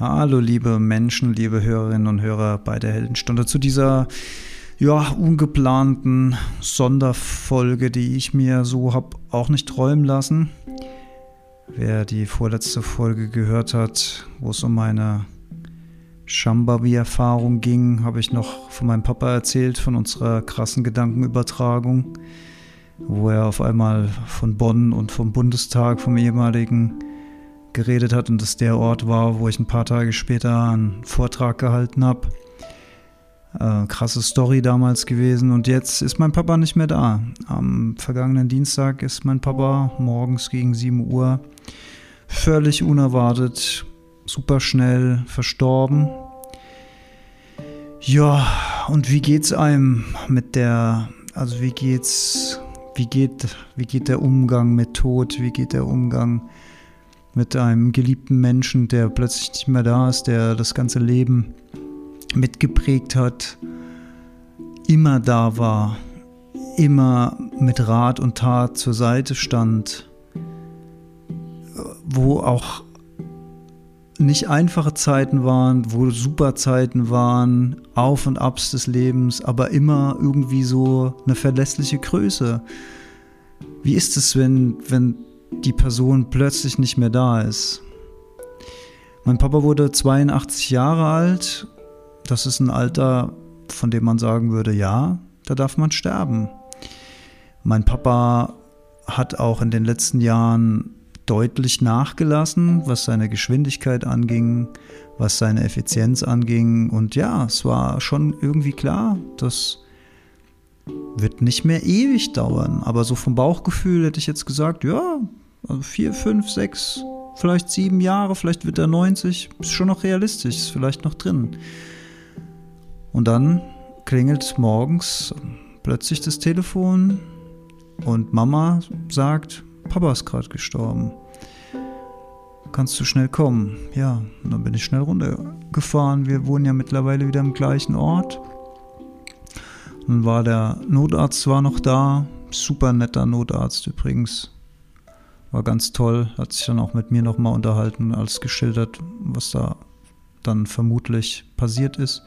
Hallo, liebe Menschen, liebe Hörerinnen und Hörer bei der Heldenstunde zu dieser ja, ungeplanten Sonderfolge, die ich mir so habe auch nicht träumen lassen. Wer die vorletzte Folge gehört hat, wo es um meine Shambavi-Erfahrung ging, habe ich noch von meinem Papa erzählt, von unserer krassen Gedankenübertragung, wo er auf einmal von Bonn und vom Bundestag, vom ehemaligen geredet hat und das der Ort war, wo ich ein paar Tage später einen Vortrag gehalten habe. Äh, krasse Story damals gewesen und jetzt ist mein Papa nicht mehr da. Am vergangenen Dienstag ist mein Papa morgens gegen 7 Uhr völlig unerwartet, super schnell verstorben. Ja, und wie geht's einem mit der, also wie geht's, wie geht, wie geht der Umgang mit Tod, wie geht der Umgang mit mit einem geliebten Menschen, der plötzlich nicht mehr da ist, der das ganze Leben mitgeprägt hat, immer da war, immer mit Rat und Tat zur Seite stand, wo auch nicht einfache Zeiten waren, wo super Zeiten waren, Auf und Abs des Lebens, aber immer irgendwie so eine verlässliche Größe. Wie ist es, wenn, wenn die Person plötzlich nicht mehr da ist. Mein Papa wurde 82 Jahre alt. Das ist ein Alter, von dem man sagen würde, ja, da darf man sterben. Mein Papa hat auch in den letzten Jahren deutlich nachgelassen, was seine Geschwindigkeit anging, was seine Effizienz anging. Und ja, es war schon irgendwie klar, dass wird nicht mehr ewig dauern. Aber so vom Bauchgefühl hätte ich jetzt gesagt, ja, also vier, fünf, sechs, vielleicht sieben Jahre, vielleicht wird er 90. Ist schon noch realistisch, ist vielleicht noch drin. Und dann klingelt morgens plötzlich das Telefon und Mama sagt, Papa ist gerade gestorben. Kannst du schnell kommen? Ja, und dann bin ich schnell runtergefahren. Wir wohnen ja mittlerweile wieder im gleichen Ort. Dann war der Notarzt zwar noch da, super netter Notarzt übrigens. War ganz toll, hat sich dann auch mit mir nochmal unterhalten, alles geschildert, was da dann vermutlich passiert ist.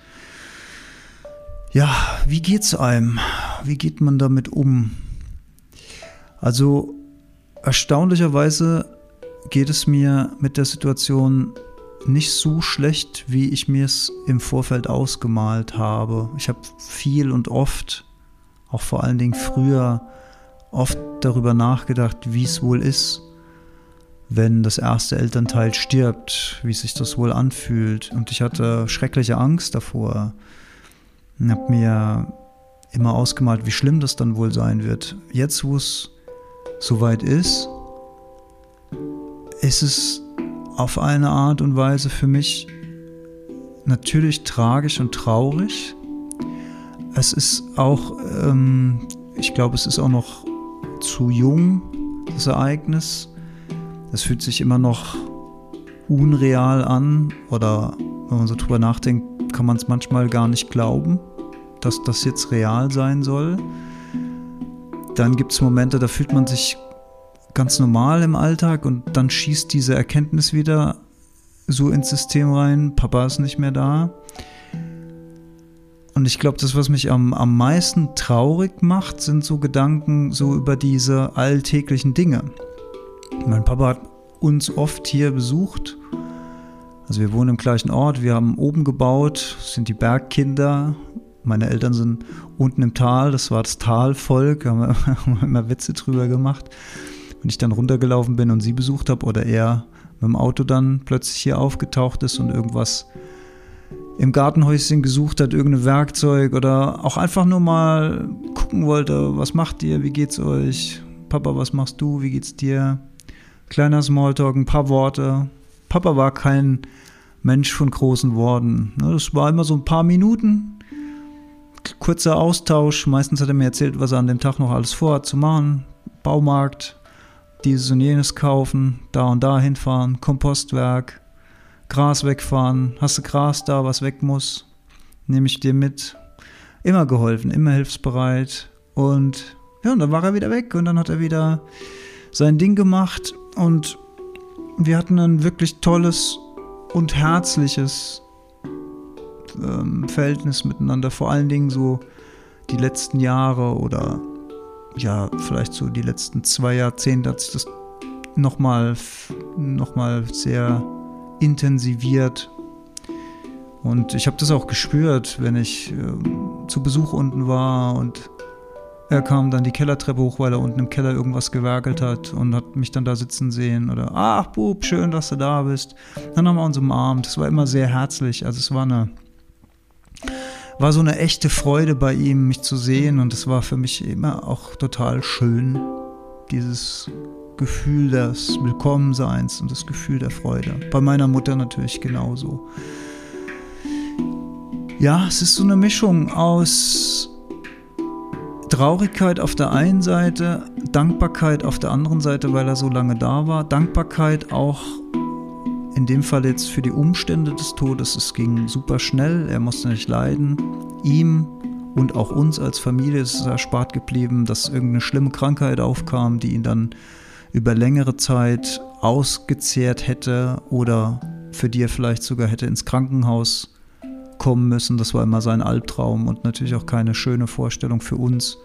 Ja, wie geht's einem? Wie geht man damit um? Also erstaunlicherweise geht es mir mit der Situation nicht so schlecht, wie ich mir es im Vorfeld ausgemalt habe. Ich habe viel und oft, auch vor allen Dingen früher, oft darüber nachgedacht, wie es wohl ist, wenn das erste Elternteil stirbt, wie sich das wohl anfühlt. Und ich hatte schreckliche Angst davor. Und habe mir immer ausgemalt, wie schlimm das dann wohl sein wird. Jetzt, wo es soweit ist, ist es auf eine Art und Weise für mich natürlich tragisch und traurig. Es ist auch, ähm, ich glaube, es ist auch noch zu jung, das Ereignis. Es fühlt sich immer noch unreal an oder wenn man so drüber nachdenkt, kann man es manchmal gar nicht glauben, dass das jetzt real sein soll. Dann gibt es Momente, da fühlt man sich ganz normal im Alltag und dann schießt diese Erkenntnis wieder so ins System rein, Papa ist nicht mehr da. Und ich glaube, das, was mich am, am meisten traurig macht, sind so Gedanken so über diese alltäglichen Dinge. Mein Papa hat uns oft hier besucht. Also wir wohnen im gleichen Ort, wir haben oben gebaut, sind die Bergkinder. Meine Eltern sind unten im Tal, das war das Talvolk, haben wir immer Witze drüber gemacht wenn ich dann runtergelaufen bin und sie besucht habe oder er mit dem Auto dann plötzlich hier aufgetaucht ist und irgendwas im Gartenhäuschen gesucht hat, irgendein Werkzeug oder auch einfach nur mal gucken wollte, was macht ihr, wie geht's euch? Papa, was machst du, wie geht's dir? Kleiner Smalltalk, ein paar Worte. Papa war kein Mensch von großen Worten. Ne, das war immer so ein paar Minuten. Kurzer Austausch. Meistens hat er mir erzählt, was er an dem Tag noch alles vorhat zu machen. Baumarkt, dieses und jenes kaufen, da und da hinfahren, Kompostwerk, Gras wegfahren, hast du Gras da, was weg muss, nehme ich dir mit. Immer geholfen, immer hilfsbereit und ja, und dann war er wieder weg und dann hat er wieder sein Ding gemacht und wir hatten ein wirklich tolles und herzliches ähm, Verhältnis miteinander. Vor allen Dingen so die letzten Jahre oder ja, vielleicht so die letzten zwei Jahrzehnte hat sich das nochmal noch mal sehr intensiviert. Und ich habe das auch gespürt, wenn ich äh, zu Besuch unten war und er kam dann die Kellertreppe hoch, weil er unten im Keller irgendwas gewerkelt hat und hat mich dann da sitzen sehen oder ach Bub, schön, dass du da bist. Dann haben wir uns umarmt. Es war immer sehr herzlich. Also es war eine war so eine echte Freude bei ihm, mich zu sehen und es war für mich immer auch total schön, dieses Gefühl des Willkommenseins und das Gefühl der Freude. Bei meiner Mutter natürlich genauso. Ja, es ist so eine Mischung aus Traurigkeit auf der einen Seite, Dankbarkeit auf der anderen Seite, weil er so lange da war, Dankbarkeit auch in dem Fall jetzt für die Umstände des Todes. Es ging super schnell, er musste nicht leiden. Ihm und auch uns als Familie ist es erspart geblieben, dass irgendeine schlimme Krankheit aufkam, die ihn dann über längere Zeit ausgezehrt hätte oder für die er vielleicht sogar hätte ins Krankenhaus kommen müssen. Das war immer sein Albtraum und natürlich auch keine schöne Vorstellung für uns.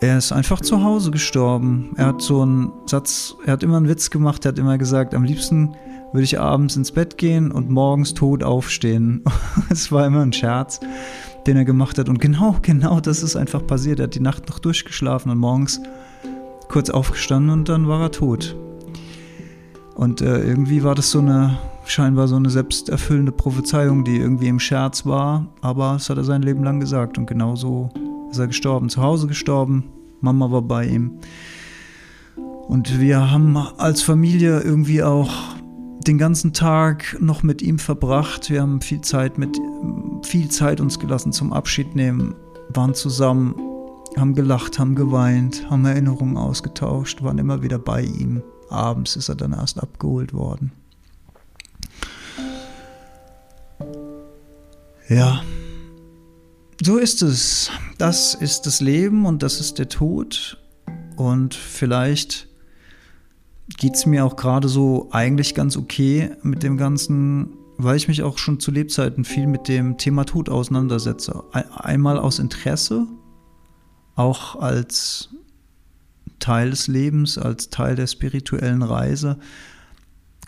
Er ist einfach zu Hause gestorben. Er hat so einen Satz, er hat immer einen Witz gemacht, er hat immer gesagt, am liebsten würde ich abends ins Bett gehen und morgens tot aufstehen. Es war immer ein Scherz, den er gemacht hat. Und genau, genau das ist einfach passiert. Er hat die Nacht noch durchgeschlafen und morgens kurz aufgestanden und dann war er tot. Und äh, irgendwie war das so eine, scheinbar so eine selbsterfüllende Prophezeiung, die irgendwie im Scherz war, aber das hat er sein Leben lang gesagt und genauso ist er gestorben, zu Hause gestorben. Mama war bei ihm. Und wir haben als Familie irgendwie auch den ganzen Tag noch mit ihm verbracht. Wir haben viel Zeit mit viel Zeit uns gelassen zum Abschied nehmen, waren zusammen, haben gelacht, haben geweint, haben Erinnerungen ausgetauscht, waren immer wieder bei ihm. Abends ist er dann erst abgeholt worden. Ja, so ist es. Das ist das Leben und das ist der Tod. Und vielleicht geht es mir auch gerade so eigentlich ganz okay mit dem Ganzen, weil ich mich auch schon zu Lebzeiten viel mit dem Thema Tod auseinandersetze. Einmal aus Interesse, auch als Teil des Lebens, als Teil der spirituellen Reise,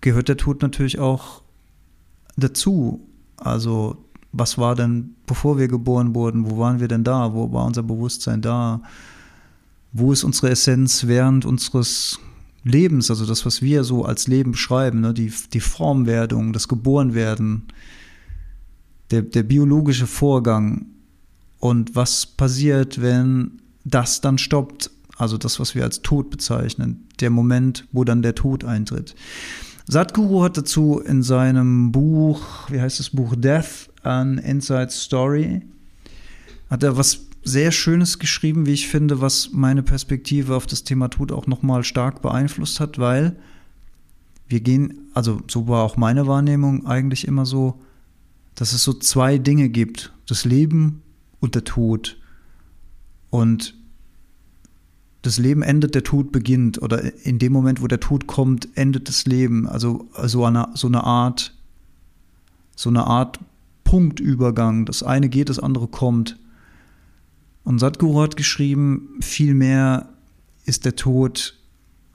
gehört der Tod natürlich auch dazu. Also was war denn, bevor wir geboren wurden, wo waren wir denn da, wo war unser Bewusstsein da, wo ist unsere Essenz während unseres Lebens, also das, was wir so als Leben beschreiben, ne, die, die Formwerdung, das Geborenwerden, der, der biologische Vorgang und was passiert, wenn das dann stoppt, also das, was wir als Tod bezeichnen, der Moment, wo dann der Tod eintritt. Sadhguru hat dazu in seinem Buch, wie heißt das Buch, Death, an Inside Story, hat er was sehr Schönes geschrieben, wie ich finde, was meine Perspektive auf das Thema Tod auch nochmal stark beeinflusst hat, weil wir gehen, also so war auch meine Wahrnehmung eigentlich immer so, dass es so zwei Dinge gibt, das Leben und der Tod. Und das Leben endet, der Tod beginnt. Oder in dem Moment, wo der Tod kommt, endet das Leben. Also, also eine, so eine Art, so eine Art Punktübergang. Das eine geht, das andere kommt. Und Sadhguru hat geschrieben, vielmehr ist der Tod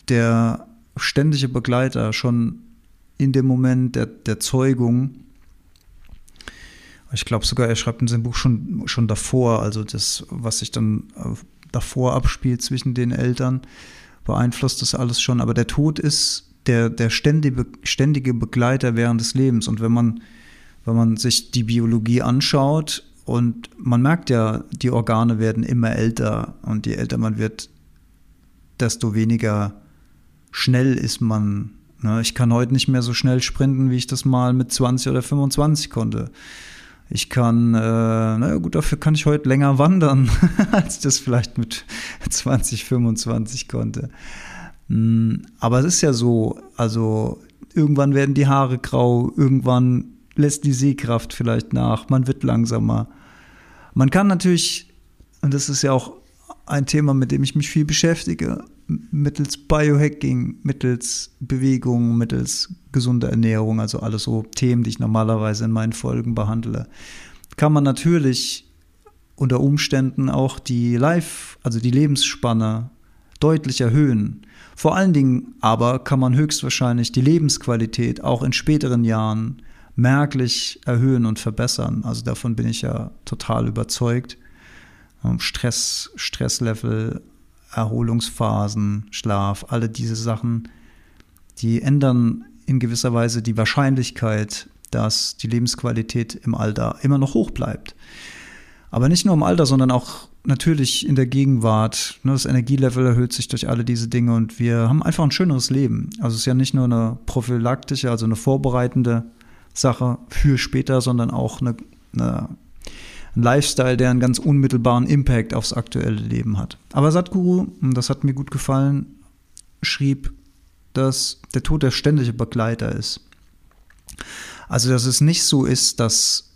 der ständige Begleiter schon in dem Moment der, der Zeugung. Ich glaube sogar, er schreibt in seinem Buch schon, schon davor, also das, was sich dann äh, davor abspielt zwischen den Eltern, beeinflusst das alles schon. Aber der Tod ist der, der ständige, ständige Begleiter während des Lebens. Und wenn man wenn man sich die Biologie anschaut und man merkt ja, die Organe werden immer älter und je älter man wird, desto weniger schnell ist man. Ne? Ich kann heute nicht mehr so schnell sprinten, wie ich das mal mit 20 oder 25 konnte. Ich kann, äh, naja gut, dafür kann ich heute länger wandern, als ich das vielleicht mit 20, 25 konnte. Hm, aber es ist ja so, also irgendwann werden die Haare grau, irgendwann lässt die Sehkraft vielleicht nach, man wird langsamer. Man kann natürlich, und das ist ja auch ein Thema, mit dem ich mich viel beschäftige, mittels Biohacking, mittels Bewegung, mittels gesunder Ernährung, also alles so Themen, die ich normalerweise in meinen Folgen behandle, kann man natürlich unter Umständen auch die Life, also die Lebensspanne deutlich erhöhen. Vor allen Dingen aber kann man höchstwahrscheinlich die Lebensqualität auch in späteren Jahren merklich erhöhen und verbessern. Also davon bin ich ja total überzeugt. Ähm, Stress, Stresslevel, Erholungsphasen, Schlaf, alle diese Sachen, die ändern in gewisser Weise die Wahrscheinlichkeit, dass die Lebensqualität im Alter immer noch hoch bleibt. Aber nicht nur im Alter, sondern auch natürlich in der Gegenwart. Ne, das Energielevel erhöht sich durch alle diese Dinge und wir haben einfach ein schöneres Leben. Also es ist ja nicht nur eine prophylaktische, also eine vorbereitende Sache für später, sondern auch eine, eine ein Lifestyle, der einen ganz unmittelbaren Impact aufs aktuelle Leben hat. Aber Sadhguru, und das hat mir gut gefallen, schrieb, dass der Tod der ständige Begleiter ist. Also, dass es nicht so ist, dass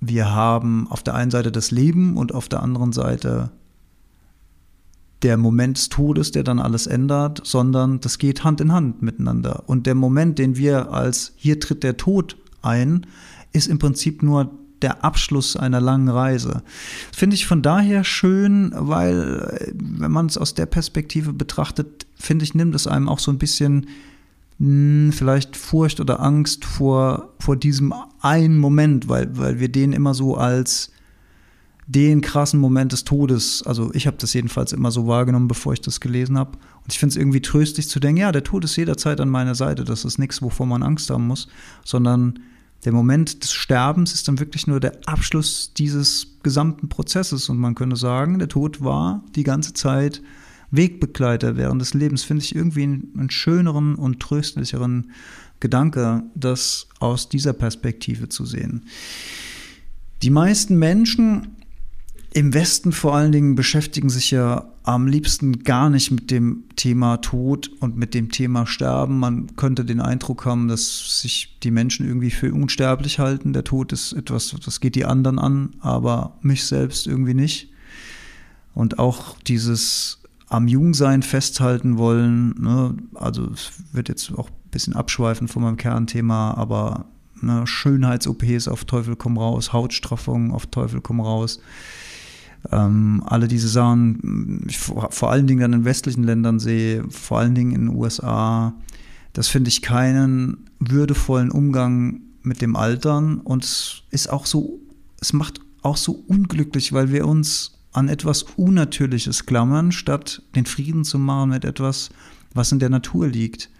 wir haben auf der einen Seite das Leben und auf der anderen Seite der Moment des Todes, der dann alles ändert, sondern das geht Hand in Hand miteinander. Und der Moment, den wir als hier tritt der Tod ein, ist im Prinzip nur der Abschluss einer langen Reise. Finde ich von daher schön, weil, äh, wenn man es aus der Perspektive betrachtet, finde ich, nimmt es einem auch so ein bisschen mh, hm, vielleicht Furcht oder Angst vor, vor diesem einen Moment, weil, weil wir den immer so als den krassen Moment des Todes, also ich habe das jedenfalls immer so wahrgenommen, bevor ich das gelesen habe. Und ich finde es irgendwie tröstlich zu denken, ja, der Tod ist jederzeit an meiner Seite, das ist nichts, wovor man Angst haben muss, sondern der Moment des Sterbens ist dann wirklich nur der Abschluss dieses gesamten Prozesses. Und man könnte sagen, der Tod war die ganze Zeit Wegbegleiter während des Lebens. Finde ich irgendwie einen, schöneren und tröstlicheren Gedanke, das aus dieser Perspektive zu sehen. Die meisten Menschen im Westen vor allen Dingen beschäftigen sich ja am liebsten gar nicht mit dem Thema Tod und mit dem Thema Sterben. Man könnte den Eindruck haben, dass sich die Menschen irgendwie für unsterblich halten. Der Tod ist etwas, das geht die anderen an, aber mich selbst irgendwie nicht. Und auch dieses am Jungsein festhalten wollen, ne? also es wird jetzt auch ein bisschen abschweifen von meinem Kernthema, aber ne, Schönheits-OPs auf Teufel komm raus, Hautstraffung auf Teufel komm raus ähm, alle diese Sachen, ich vor, vor allen Dingen dann in westlichen Ländern sehe, vor allen Dingen in den USA, das finde ich keinen würdevollen Umgang mit dem Altern und es ist auch so, es macht auch so unglücklich, weil wir uns an etwas Unnatürliches klammern, statt den Frieden zu machen mit etwas, was in der Natur liegt.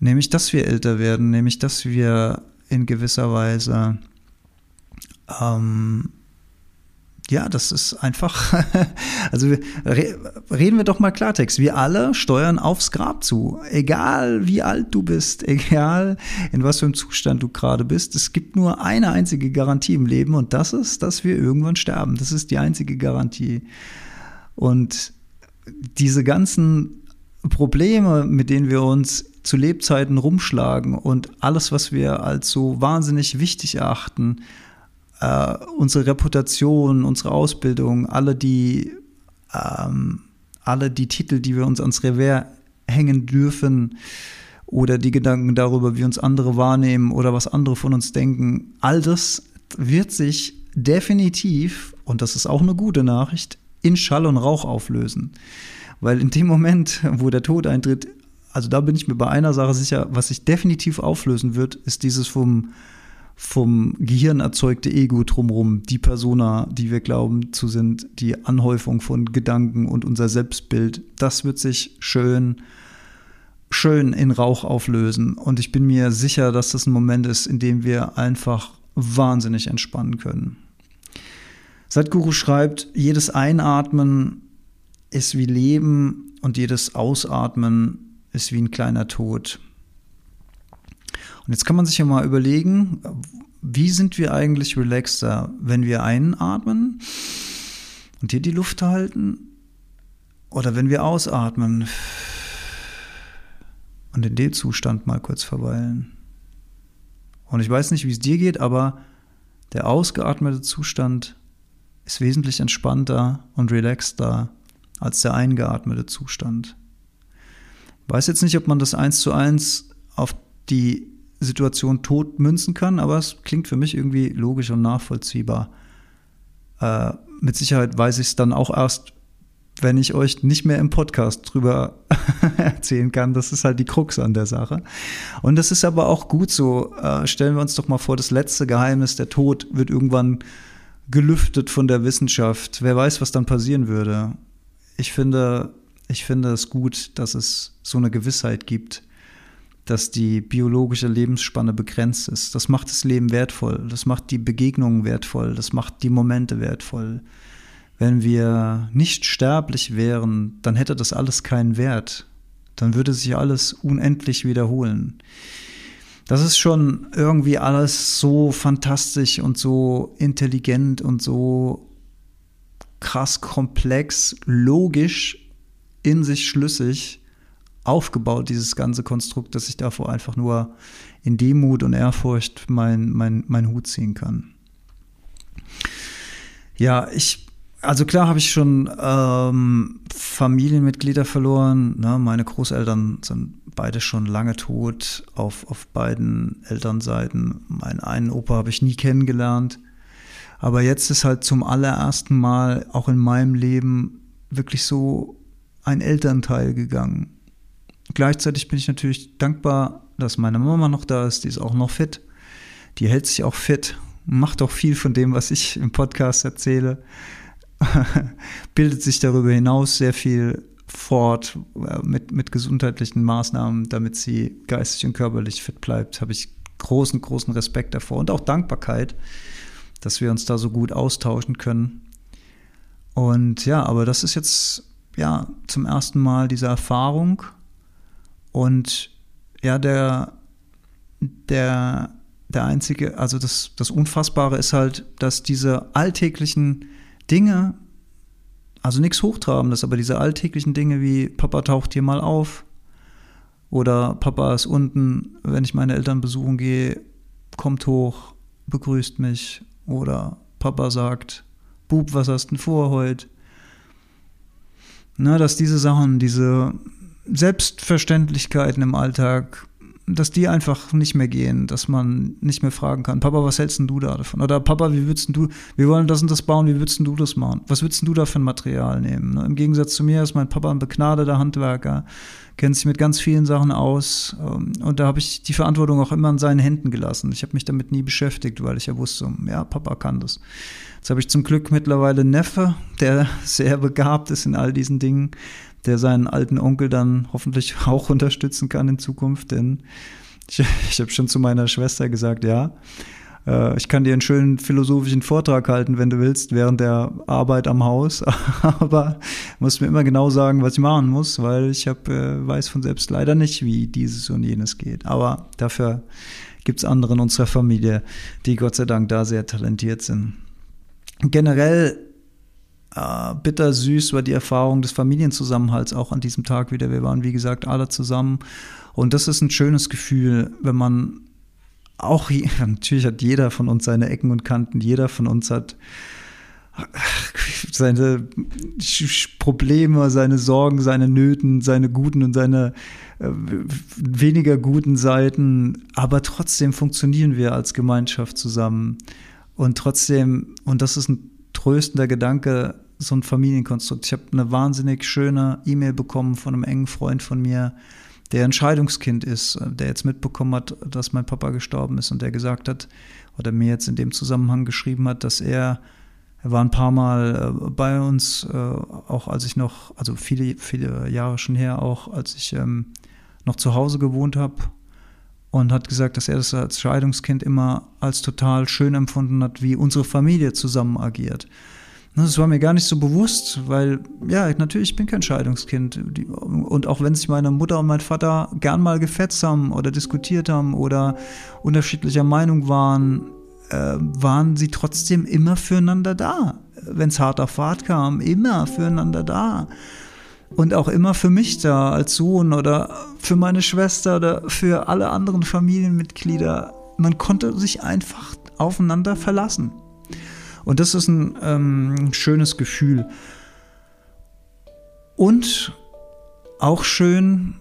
Nämlich, dass wir älter werden, nämlich, dass wir in gewisser Weise ähm, ja, das ist einfach, also reden wir doch mal Klartext. Wir alle steuern aufs Grab zu. Egal wie alt du bist, egal in was für einem Zustand du gerade bist. Es gibt nur eine einzige Garantie im Leben und das ist, dass wir irgendwann sterben. Das ist die einzige Garantie. Und diese ganzen Probleme, mit denen wir uns zu Lebzeiten rumschlagen und alles, was wir als so wahnsinnig wichtig erachten, äh, unsere Reputation, unsere Ausbildung, alle die, ähm, alle die Titel, die wir uns ans Revers hängen dürfen, oder die Gedanken darüber, wie uns andere wahrnehmen oder was andere von uns denken, all das wird sich definitiv, und das ist auch eine gute Nachricht, in Schall und Rauch auflösen. Weil in dem Moment, wo der Tod eintritt, also da bin ich mir bei einer Sache sicher, was sich definitiv auflösen wird, ist dieses vom vom Gehirn erzeugte Ego drumherum, die Persona, die wir glauben zu sind, die Anhäufung von Gedanken und unser Selbstbild, das wird sich schön, schön in Rauch auflösen. Und ich bin mir sicher, dass das ein Moment ist, in dem wir einfach wahnsinnig entspannen können. Sadhguru schreibt, jedes Einatmen ist wie Leben und jedes Ausatmen ist wie ein kleiner Tod. Und jetzt kann man sich ja mal überlegen, wie sind wir eigentlich relaxter, wenn wir einatmen und hier die Luft halten oder wenn wir ausatmen und in dem Zustand mal kurz verweilen. Und ich weiß nicht, wie es dir geht, aber der ausgeatmete Zustand ist wesentlich entspannter und relaxter als der eingeatmete Zustand. Weiß jetzt nicht, ob man das eins zu eins auf die Situation tot münzen kann, aber es klingt für mich irgendwie logisch und nachvollziehbar. Äh, mit Sicherheit weiß ich es dann auch erst, wenn ich euch nicht mehr im Podcast drüber erzählen kann. Das ist halt die Krux an der Sache. Und das ist aber auch gut so. Äh, stellen wir uns doch mal vor, das letzte Geheimnis, der Tod, wird irgendwann gelüftet von der Wissenschaft. Wer weiß, was dann passieren würde. Ich finde, ich finde es gut, dass es so eine Gewissheit gibt, dass die biologische Lebensspanne begrenzt ist. Das macht das Leben wertvoll, das macht die Begegnungen wertvoll, das macht die Momente wertvoll. Wenn wir nicht sterblich wären, dann hätte das alles keinen Wert. Dann würde sich alles unendlich wiederholen. Das ist schon irgendwie alles so fantastisch und so intelligent und so krass komplex, logisch in sich schlüssig aufgebaut, dieses ganze Konstrukt, dass ich davor einfach nur in Demut und Ehrfurcht meinen mein, mein Hut ziehen kann. Ja, ich, also klar habe ich schon ähm, Familienmitglieder verloren. Ne? Meine Großeltern sind beide schon lange tot, auf, auf beiden Elternseiten. Meinen einen Opa habe ich nie kennengelernt. Aber jetzt ist halt zum allerersten Mal auch in meinem Leben wirklich so ein Elternteil gegangen. Gleichzeitig bin ich natürlich dankbar, dass meine Mama noch da ist, die ist auch noch fit. Die hält sich auch fit, macht auch viel von dem, was ich im Podcast erzähle, bildet sich darüber hinaus sehr viel fort äh, mit, mit gesundheitlichen Maßnahmen, damit sie geistig und körperlich fit bleibt, habe ich großen, großen Respekt davor und auch Dankbarkeit, dass wir uns da so gut austauschen können. Und ja, aber das ist jetzt ja zum ersten Mal diese Erfahrung und ja, der, der, der einzige, also das, das Unfassbare ist halt, dass diese alltäglichen Dinge, also nichts Hochtrabendes, aber diese alltäglichen Dinge wie Papa taucht hier mal auf oder Papa ist unten, wenn ich meine Eltern besuchen gehe, kommt hoch, begrüßt mich oder Papa sagt, Bub, was hast du denn vor heute? Na, dass diese Sachen, diese Selbstverständlichkeiten im Alltag, dass die einfach nicht mehr gehen, dass man nicht mehr fragen kann, Papa, was hältst du da davon? Oder Papa, wie würdest du, wir wollen das und das bauen, wie würdest du das machen? Was würdest du da für ein Material nehmen? Ne, Im Gegensatz zu mir ist mein Papa ein begnadeter Handwerker, kennt sich mit ganz vielen Sachen aus ähm, und da habe ich die Verantwortung auch immer in seinen Händen gelassen. Ich habe mich damit nie beschäftigt, weil ich ja wusste, ja, Papa kann das. Jetzt habe ich zum Glück mittlerweile einen Neffe, der sehr begabt ist in all diesen Dingen der seinen alten Onkel dann hoffentlich auch unterstützen kann in Zukunft. Denn ich, ich habe schon zu meiner Schwester gesagt, ja, äh, ich kann dir einen schönen philosophischen Vortrag halten, wenn du willst, während der Arbeit am Haus. Aber musst mir immer genau sagen, was ich machen muss, weil ich hab, äh, weiß von selbst leider nicht, wie dieses und jenes geht. Aber dafür gibt es andere in unserer Familie, die Gott sei Dank da sehr talentiert sind. Generell äh, bittersüß war die Erfahrung des Familienzusammenhalts auch an diesem Tag wieder. Wir waren, wie gesagt, alle zusammen. Und das ist ein schönes Gefühl, wenn man auch, natürlich hat jeder von uns seine Ecken und Kanten, jeder von uns hat seine Probleme, seine Sorgen, seine Nöten, seine guten und seine äh, weniger guten Seiten. Aber trotzdem funktionieren wir als Gemeinschaft zusammen. Und trotzdem, und das ist ein tröstender Gedanke, so ein Familienkonstrukt. Ich habe eine wahnsinnig schöne E-Mail bekommen von einem engen Freund von mir, der Entscheidungskind ist, der jetzt mitbekommen hat, dass mein Papa gestorben ist und der gesagt hat, oder mir jetzt in dem Zusammenhang geschrieben hat, dass er, er war ein paar Mal äh, bei uns, äh, auch als ich noch, also viele, viele Jahre schon her, auch als ich ähm, noch zu Hause gewohnt habe und hat gesagt, dass er das als Scheidungskind immer als total schön empfunden hat, wie unsere Familie zusammen agiert. Das war mir gar nicht so bewusst, weil, ja, natürlich, ich bin kein Scheidungskind. Und auch wenn sich meine Mutter und mein Vater gern mal gefetzt haben oder diskutiert haben oder unterschiedlicher Meinung waren, äh, waren sie trotzdem immer füreinander da. Wenn es hart auf Fahrt kam, immer füreinander da. Und auch immer für mich da als Sohn oder für meine Schwester oder für alle anderen Familienmitglieder. Man konnte sich einfach aufeinander verlassen. Und das ist ein ähm, schönes Gefühl. Und auch schön,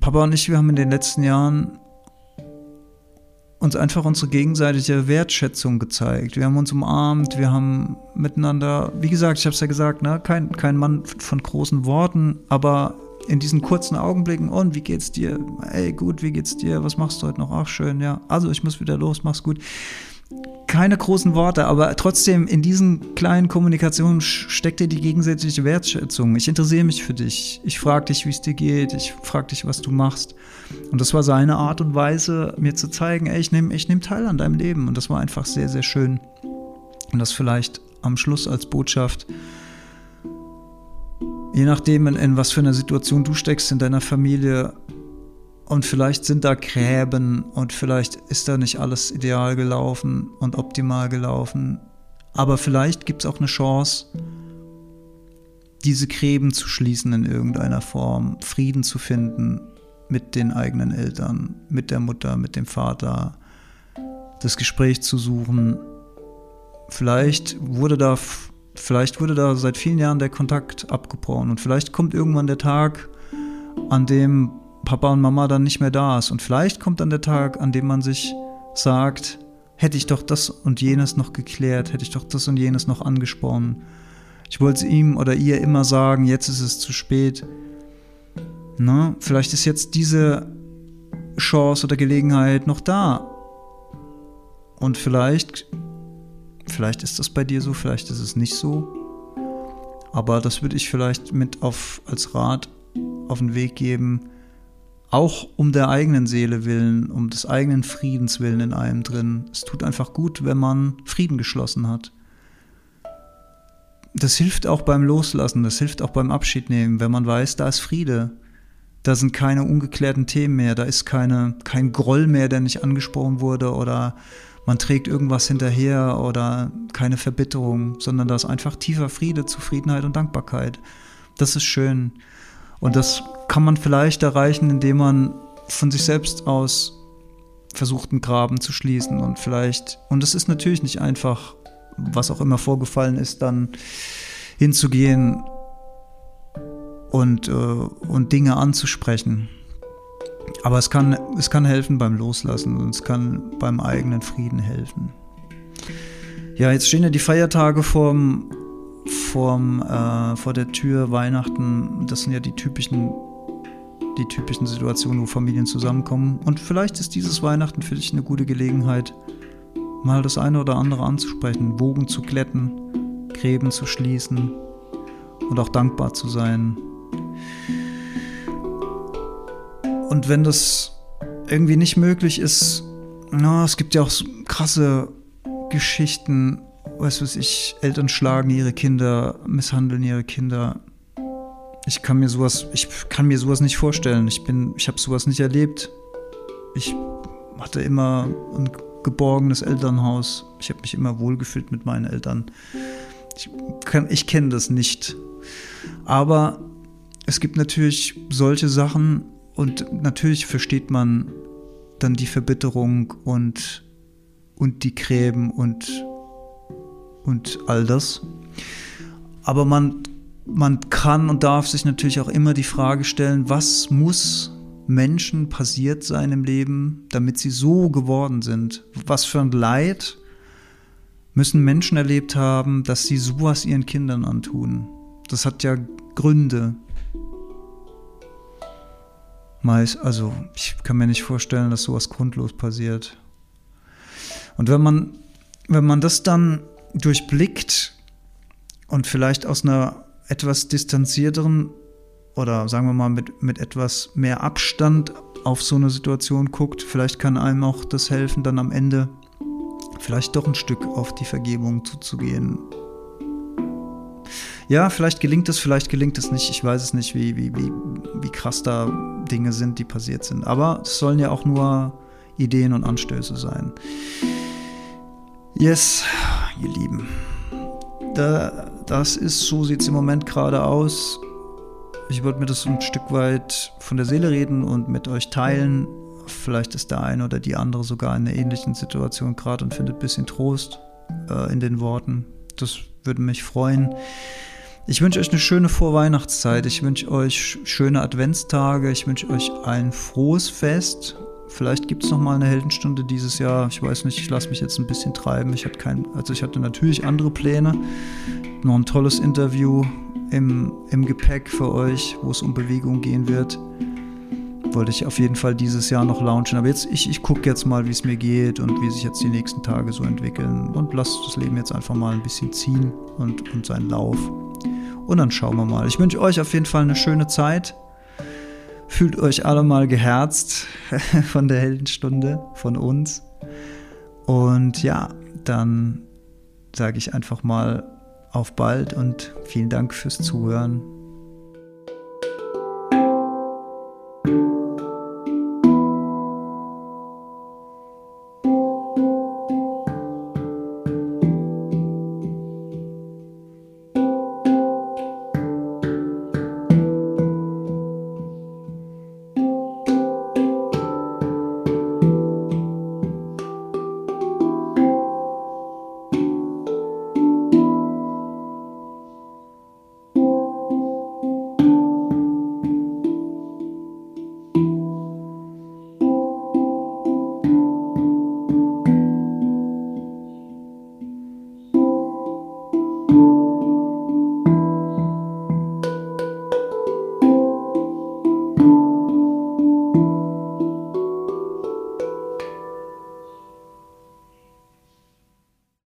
Papa und ich, wir haben in den letzten Jahren uns einfach unsere gegenseitige Wertschätzung gezeigt. Wir haben uns umarmt, wir haben miteinander, wie gesagt, ich habe es ja gesagt, ne, kein, kein Mann von großen Worten, aber in diesen kurzen Augenblicken, und wie geht's dir? Ey, gut, wie geht's dir? Was machst du heute noch? Ach, schön, ja. Also, ich muss wieder los, mach's gut keine großen Worte, aber trotzdem in diesen kleinen Kommunikationen steckt dir die gegenseitige Wertschätzung. Ich interessiere mich für dich. Ich frage dich, wie es dir geht. Ich frage dich, was du machst. Und das war seine Art und Weise, mir zu zeigen, ey, ich nehme ich nehm teil an deinem Leben. Und das war einfach sehr, sehr schön. Und das vielleicht am Schluss als Botschaft. Je nachdem, in, in was für einer Situation du steckst in deiner Familie, und vielleicht sind da Gräben und vielleicht ist da nicht alles ideal gelaufen und optimal gelaufen. Aber vielleicht gibt es auch eine Chance, diese Gräben zu schließen in irgendeiner Form, Frieden zu finden mit den eigenen Eltern, mit der Mutter, mit dem Vater, das Gespräch zu suchen. Vielleicht wurde da, vielleicht wurde da seit vielen Jahren der Kontakt abgebrochen und vielleicht kommt irgendwann der Tag, an dem Papa und Mama dann nicht mehr da ist. Und vielleicht kommt dann der Tag, an dem man sich sagt, hätte ich doch das und jenes noch geklärt, hätte ich doch das und jenes noch angesprochen. Ich wollte es ihm oder ihr immer sagen, jetzt ist es zu spät. Na, vielleicht ist jetzt diese Chance oder Gelegenheit noch da. Und vielleicht, vielleicht ist das bei dir so, vielleicht ist es nicht so. Aber das würde ich vielleicht mit auf, als Rat auf den Weg geben auch um der eigenen Seele willen, um des eigenen Friedens willen in einem drin. Es tut einfach gut, wenn man Frieden geschlossen hat. Das hilft auch beim Loslassen, das hilft auch beim Abschied nehmen, wenn man weiß, da ist Friede. Da sind keine ungeklärten Themen mehr, da ist keine, kein Groll mehr, der nicht angesprochen wurde oder man trägt irgendwas hinterher oder keine Verbitterung, sondern da ist einfach tiefer Friede, Zufriedenheit und Dankbarkeit. Das ist schön. Und das kann man vielleicht erreichen, indem man von sich selbst aus versucht, einen Graben zu schließen und vielleicht, und es ist natürlich nicht einfach, was auch immer vorgefallen ist, dann hinzugehen und, äh, und Dinge anzusprechen. Aber es kann, es kann helfen beim Loslassen und es kann beim eigenen Frieden helfen. Ja, jetzt stehen ja die Feiertage vorm, vorm, äh, vor der Tür, Weihnachten. Das sind ja die typischen die typischen Situationen, wo Familien zusammenkommen. Und vielleicht ist dieses Weihnachten für dich eine gute Gelegenheit, mal das eine oder andere anzusprechen, Bogen zu glätten, Gräben zu schließen und auch dankbar zu sein. Und wenn das irgendwie nicht möglich ist, na, es gibt ja auch krasse Geschichten, was ich, Eltern schlagen ihre Kinder, misshandeln ihre Kinder. Ich kann mir sowas, ich kann mir sowas nicht vorstellen. Ich bin, ich habe sowas nicht erlebt. Ich hatte immer ein geborgenes Elternhaus. Ich habe mich immer wohlgefühlt mit meinen Eltern. Ich, ich kenne das nicht. Aber es gibt natürlich solche Sachen und natürlich versteht man dann die Verbitterung und, und die Gräben und, und all das. Aber man man kann und darf sich natürlich auch immer die Frage stellen, was muss Menschen passiert sein im Leben, damit sie so geworden sind? Was für ein Leid müssen Menschen erlebt haben, dass sie sowas ihren Kindern antun? Das hat ja Gründe. Also ich kann mir nicht vorstellen, dass sowas grundlos passiert. Und wenn man, wenn man das dann durchblickt und vielleicht aus einer etwas distanzierteren oder sagen wir mal mit, mit etwas mehr Abstand auf so eine Situation guckt, vielleicht kann einem auch das helfen, dann am Ende vielleicht doch ein Stück auf die Vergebung zuzugehen. Ja, vielleicht gelingt es, vielleicht gelingt es nicht. Ich weiß es nicht, wie, wie, wie, wie krass da Dinge sind, die passiert sind. Aber es sollen ja auch nur Ideen und Anstöße sein. Yes, ihr Lieben. Da, das ist, so sieht es im Moment gerade aus. Ich wollte mir das ein Stück weit von der Seele reden und mit euch teilen. Vielleicht ist der eine oder die andere sogar in einer ähnlichen Situation gerade und findet ein bisschen Trost äh, in den Worten. Das würde mich freuen. Ich wünsche euch eine schöne Vorweihnachtszeit. Ich wünsche euch schöne Adventstage. Ich wünsche euch ein frohes Fest. Vielleicht gibt es noch mal eine Heldenstunde dieses Jahr. Ich weiß nicht, ich lasse mich jetzt ein bisschen treiben. Ich hatte kein, also ich hatte natürlich andere Pläne. Noch ein tolles Interview im, im Gepäck für euch, wo es um Bewegung gehen wird. Wollte ich auf jeden Fall dieses Jahr noch launchen. Aber jetzt, ich, ich gucke jetzt mal, wie es mir geht und wie sich jetzt die nächsten Tage so entwickeln. Und lasst das Leben jetzt einfach mal ein bisschen ziehen und, und seinen Lauf. Und dann schauen wir mal. Ich wünsche euch auf jeden Fall eine schöne Zeit. Fühlt euch alle mal geherzt von der Heldenstunde, von uns. Und ja, dann sage ich einfach mal auf bald und vielen Dank fürs Zuhören.